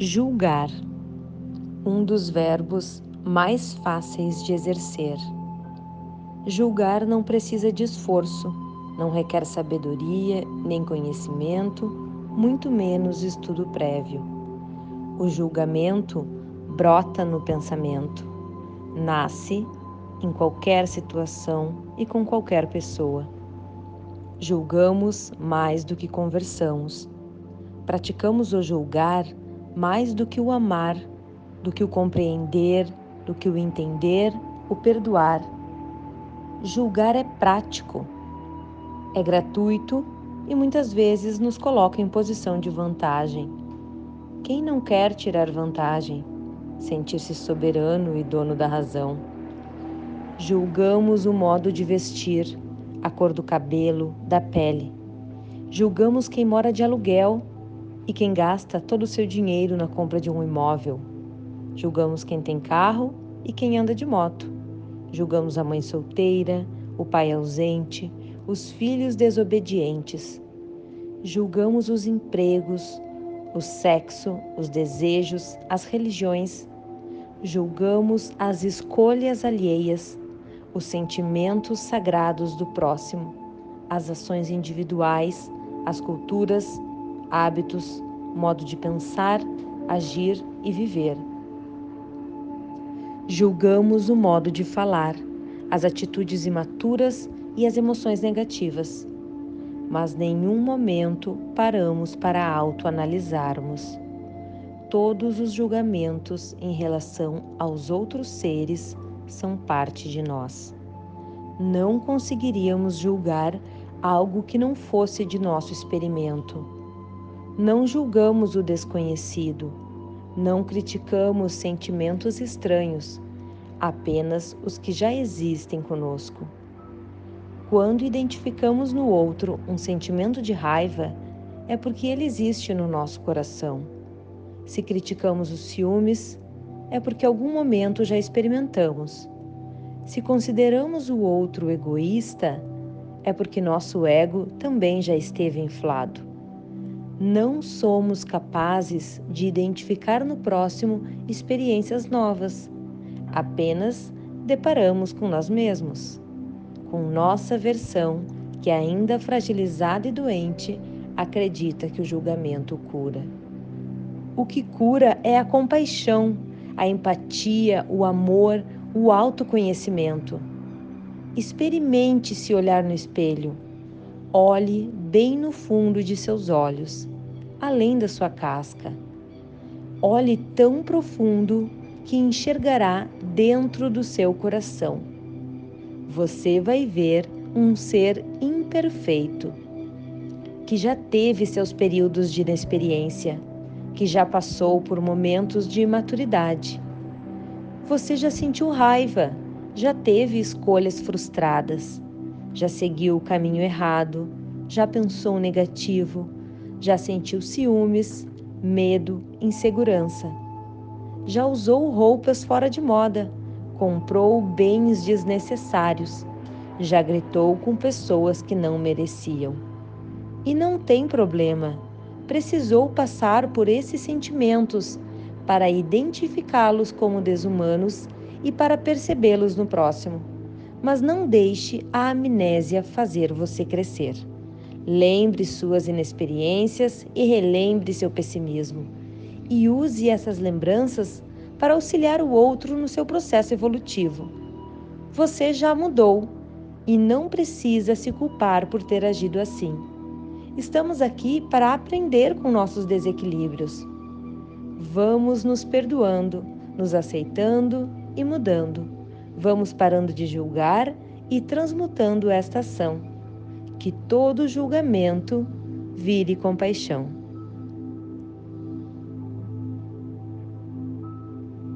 Julgar, um dos verbos mais fáceis de exercer. Julgar não precisa de esforço, não requer sabedoria nem conhecimento, muito menos estudo prévio. O julgamento brota no pensamento, nasce em qualquer situação e com qualquer pessoa. Julgamos mais do que conversamos. Praticamos o julgar mais do que o amar, do que o compreender, do que o entender, o perdoar. Julgar é prático, é gratuito e muitas vezes nos coloca em posição de vantagem. Quem não quer tirar vantagem, sentir-se soberano e dono da razão? Julgamos o modo de vestir, a cor do cabelo, da pele. Julgamos quem mora de aluguel e quem gasta todo o seu dinheiro na compra de um imóvel. Julgamos quem tem carro e quem anda de moto. Julgamos a mãe solteira, o pai ausente, os filhos desobedientes. Julgamos os empregos, o sexo, os desejos, as religiões. Julgamos as escolhas alheias, os sentimentos sagrados do próximo, as ações individuais, as culturas, hábitos, modo de pensar, agir e viver. Julgamos o modo de falar, as atitudes imaturas e as emoções negativas, mas nenhum momento paramos para autoanalisarmos. Todos os julgamentos em relação aos outros seres são parte de nós. Não conseguiríamos julgar algo que não fosse de nosso experimento não julgamos o desconhecido, não criticamos sentimentos estranhos, apenas os que já existem conosco. Quando identificamos no outro um sentimento de raiva, é porque ele existe no nosso coração. Se criticamos os ciúmes, é porque algum momento já experimentamos. Se consideramos o outro egoísta, é porque nosso ego também já esteve inflado não somos capazes de identificar no próximo experiências novas, apenas deparamos com nós mesmos. Com nossa versão, que ainda fragilizada e doente, acredita que o julgamento cura. O que cura é a compaixão, a empatia, o amor, o autoconhecimento. Experimente se olhar no espelho Olhe bem no fundo de seus olhos, além da sua casca. Olhe tão profundo que enxergará dentro do seu coração. Você vai ver um ser imperfeito, que já teve seus períodos de inexperiência, que já passou por momentos de imaturidade. Você já sentiu raiva, já teve escolhas frustradas já seguiu o caminho errado, já pensou negativo, já sentiu ciúmes, medo, insegurança. Já usou roupas fora de moda, comprou bens desnecessários, já gritou com pessoas que não mereciam. E não tem problema, precisou passar por esses sentimentos para identificá-los como desumanos e para percebê-los no próximo mas não deixe a amnésia fazer você crescer. Lembre suas inexperiências e relembre seu pessimismo. E use essas lembranças para auxiliar o outro no seu processo evolutivo. Você já mudou e não precisa se culpar por ter agido assim. Estamos aqui para aprender com nossos desequilíbrios. Vamos nos perdoando, nos aceitando e mudando Vamos parando de julgar e transmutando esta ação. Que todo julgamento vire compaixão.